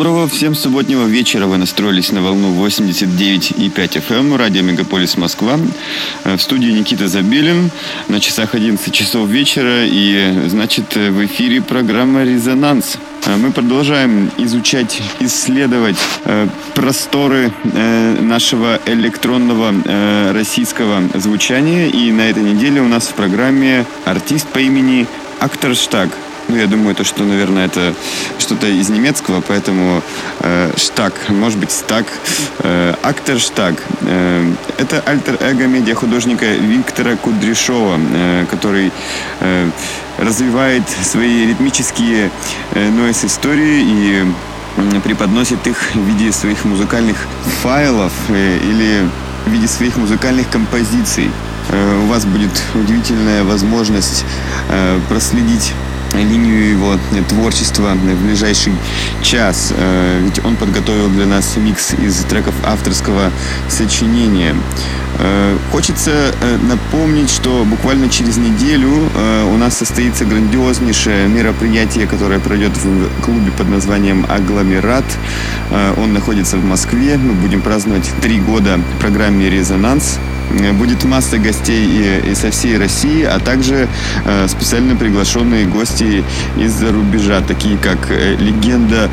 Доброго всем субботнего вечера. Вы настроились на волну 89,5 FM, эм, радио Мегаполис Москва. Э, В студии Никита Забелин. На часах 11 часов вечера. И, значит, в эфире программа «Резонанс». Э, Мы продолжаем изучать, исследовать э, просторы э, нашего электронного э, российского звучания. И на этой неделе у нас в программе артист по имени Актерштаг. Ну, я думаю, то, что, наверное, это что-то из немецкого, поэтому э, Штаг, может быть, Стаг, э, Актер Штаг. Э, это альтер-эго медиахудожника Виктора Кудряшова, э, который э, развивает свои ритмические э, нойс-истории и преподносит их в виде своих музыкальных файлов э, или в виде своих музыкальных композиций. Э, У вас будет удивительная возможность э, проследить линию его творчества в ближайший час. Э, Ведь он подготовил для нас микс из треков авторского сочинения. Э, Хочется э, напомнить, что буквально через неделю э, у нас состоится грандиознейшее мероприятие, которое пройдет в клубе под названием «Агломерат». Он находится в Москве. Мы будем праздновать три года программе «Резонанс». Будет масса гостей и, и со всей России, а также э, специально приглашенные гости из-за рубежа, такие как легенда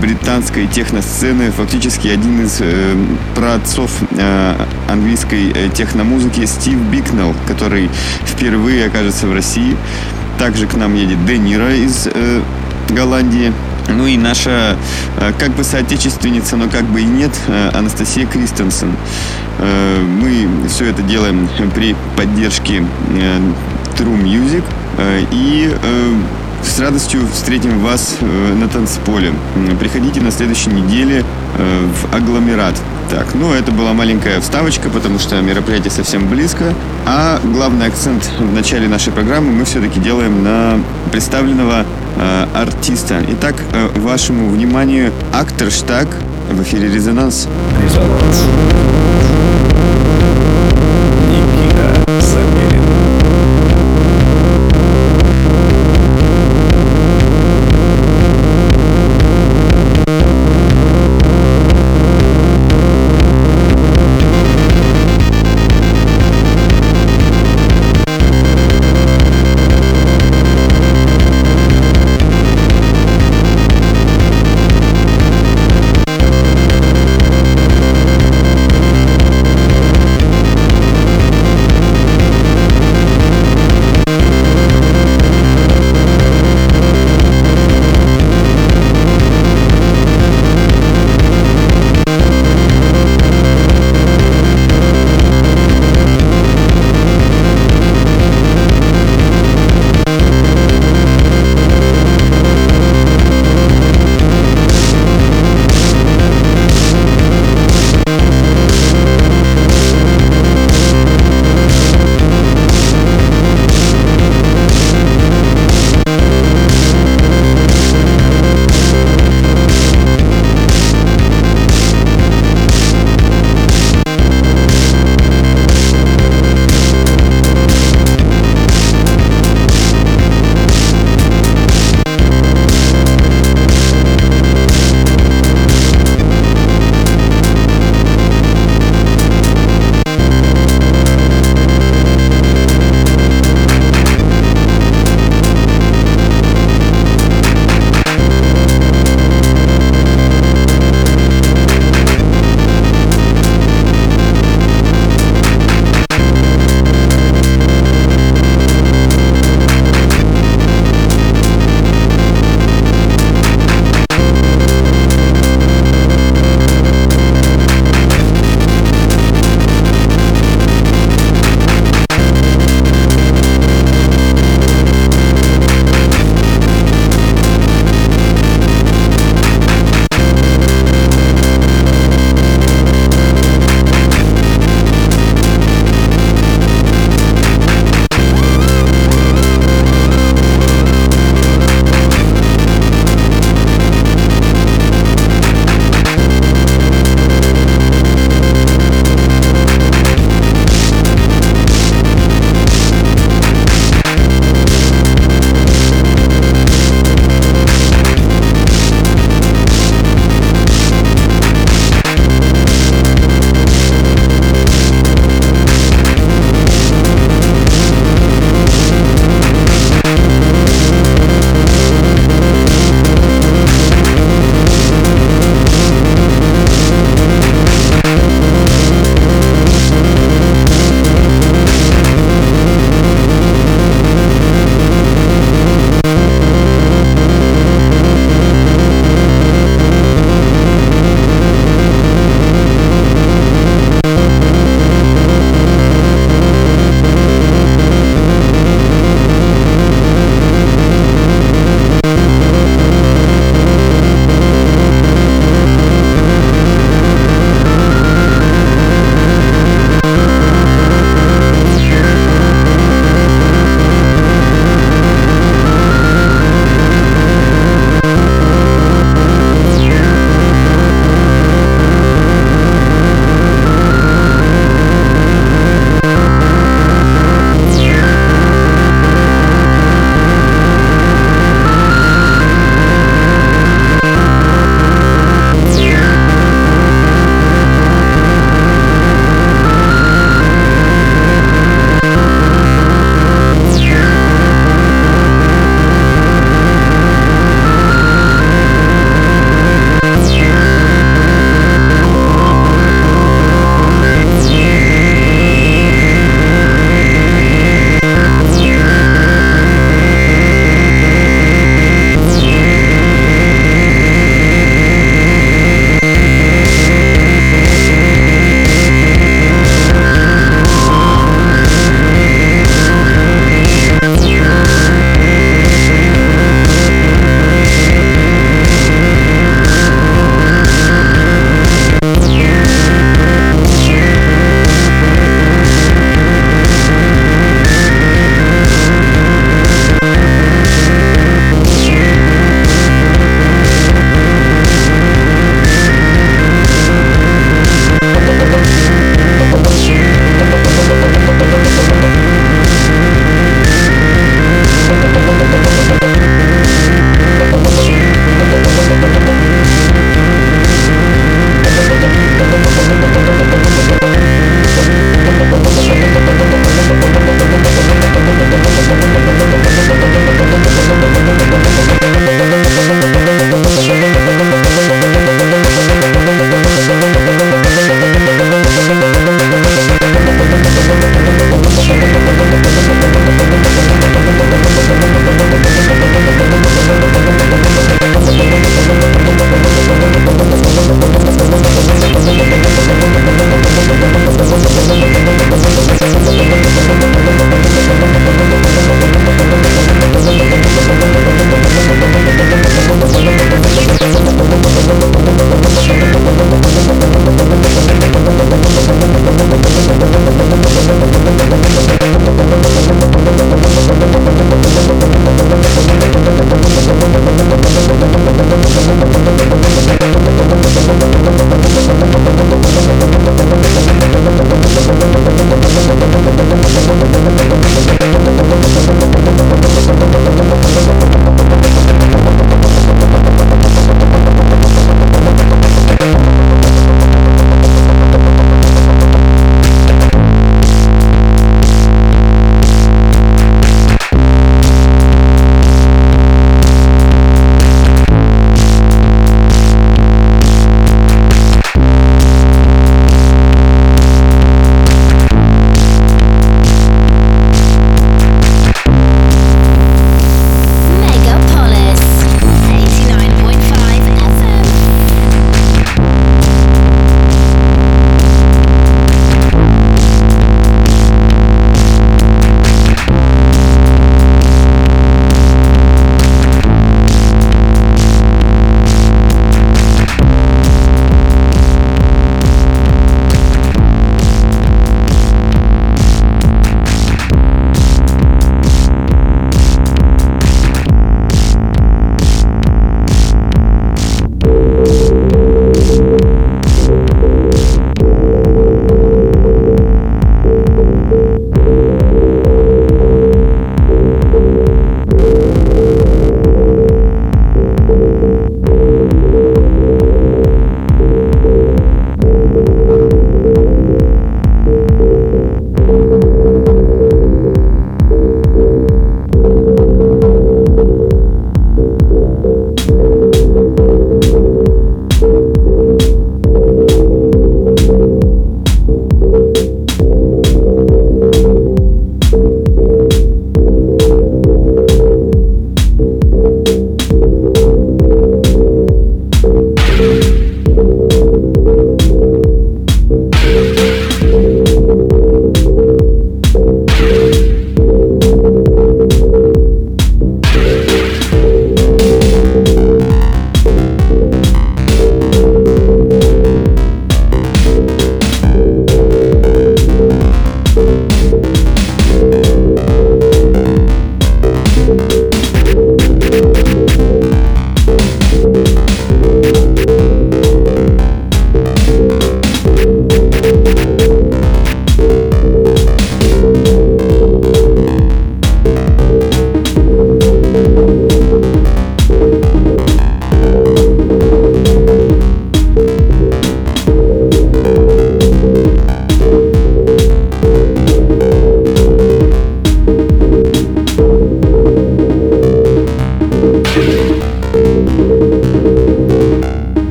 британской техносцены, фактически один из э, праотцов э, английской э, техномузыки Стив Бикнелл, который впервые окажется в России. Также к нам едет Де Ниро из э, Голландии. Ну и наша э, как бы соотечественница, но как бы и нет, э, Анастасия Кристенсен. Э, Мы все это делаем при поддержке э, True Music. Э, И э, с радостью встретим вас э, на танцполе. Приходите на следующей неделе э, в агломерат. Так, ну это была маленькая вставочка, потому что мероприятие совсем близко. А главный акцент в начале нашей программы мы все-таки делаем на представленного э, артиста. Итак, э, вашему вниманию актер Штаг в эфире «Резонанс». Резонанс.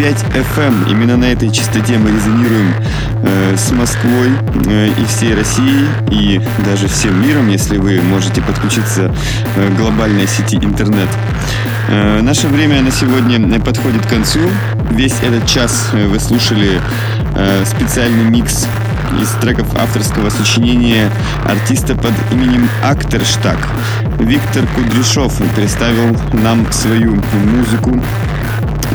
89,5 FM. Именно на этой частоте мы резонируем э, с Москвой э, и всей Россией, и даже всем миром, если вы можете подключиться э, к глобальной сети интернет. Э, наше время на сегодня подходит к концу. Весь этот час э, вы слушали э, специальный микс из треков авторского сочинения артиста под именем Актерштаг. Виктор Кудряшов представил нам свою музыку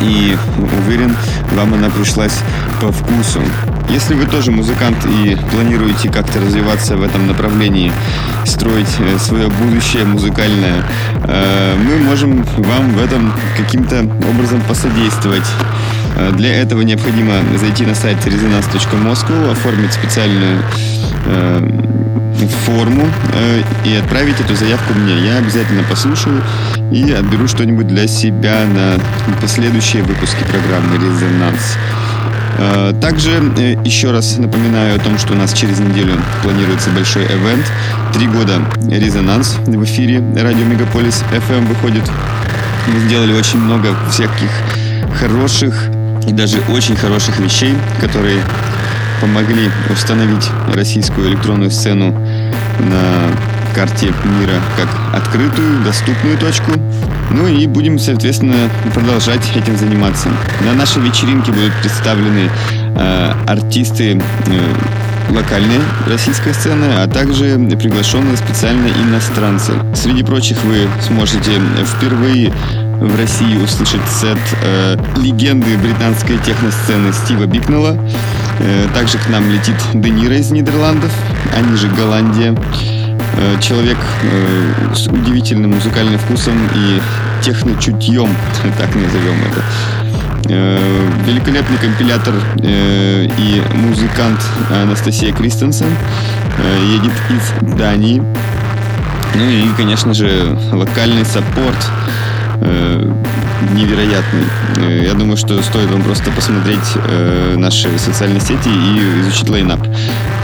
и уверен, вам она пришлась по вкусу. Если вы тоже музыкант и планируете как-то развиваться в этом направлении, строить э, свое будущее музыкальное, э, мы можем вам в этом каким-то образом посодействовать. Э, для этого необходимо зайти на сайт resonance.moscow, оформить специальную форму и отправить эту заявку мне. Я обязательно послушаю и отберу что-нибудь для себя на последующие выпуски программы «Резонанс». Э, также э, еще раз напоминаю о том, что у нас через неделю планируется большой ивент. Три года резонанс в эфире радио Мегаполис FM выходит. Мы сделали очень много всяких хороших и даже очень хороших вещей, которые помогли установить российскую электронную сцену на карте мира как открытую, доступную точку. Ну и будем, соответственно, продолжать этим заниматься. На нашей вечеринке будут представлены э, артисты э, локальной российской сцены, а также приглашенные специально иностранцы. Среди прочих вы сможете впервые в России услышать сет э, легенды британской техносцены Стива Бикнелла. Э, также к нам летит Денира из Нидерландов, они же Голландия. Э, человек э, с удивительным музыкальным вкусом и техночутьем, так назовем это. Э, великолепный компилятор и музыкант Анастасия Кристенсен едет из Дании. Ну и, конечно же, локальный саппорт невероятный. Я думаю, что стоит вам просто посмотреть наши социальные сети и изучить лайнап.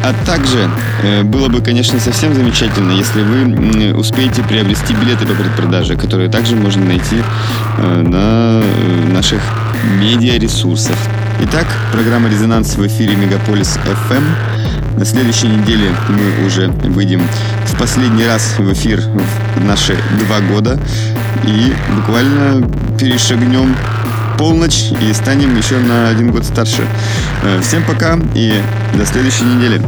А также э, было бы, конечно, совсем замечательно, если вы успеете приобрести билеты по предпродаже, которые также можно найти э, на э, наших медиаресурсах. Итак, программа «Резонанс» в эфире Мегаполис FM. На следующей неделе мы уже выйдем в последний раз в эфир в наши два года и буквально перешагнем полночь и станем еще на один год старше. Всем пока и до следующей недели.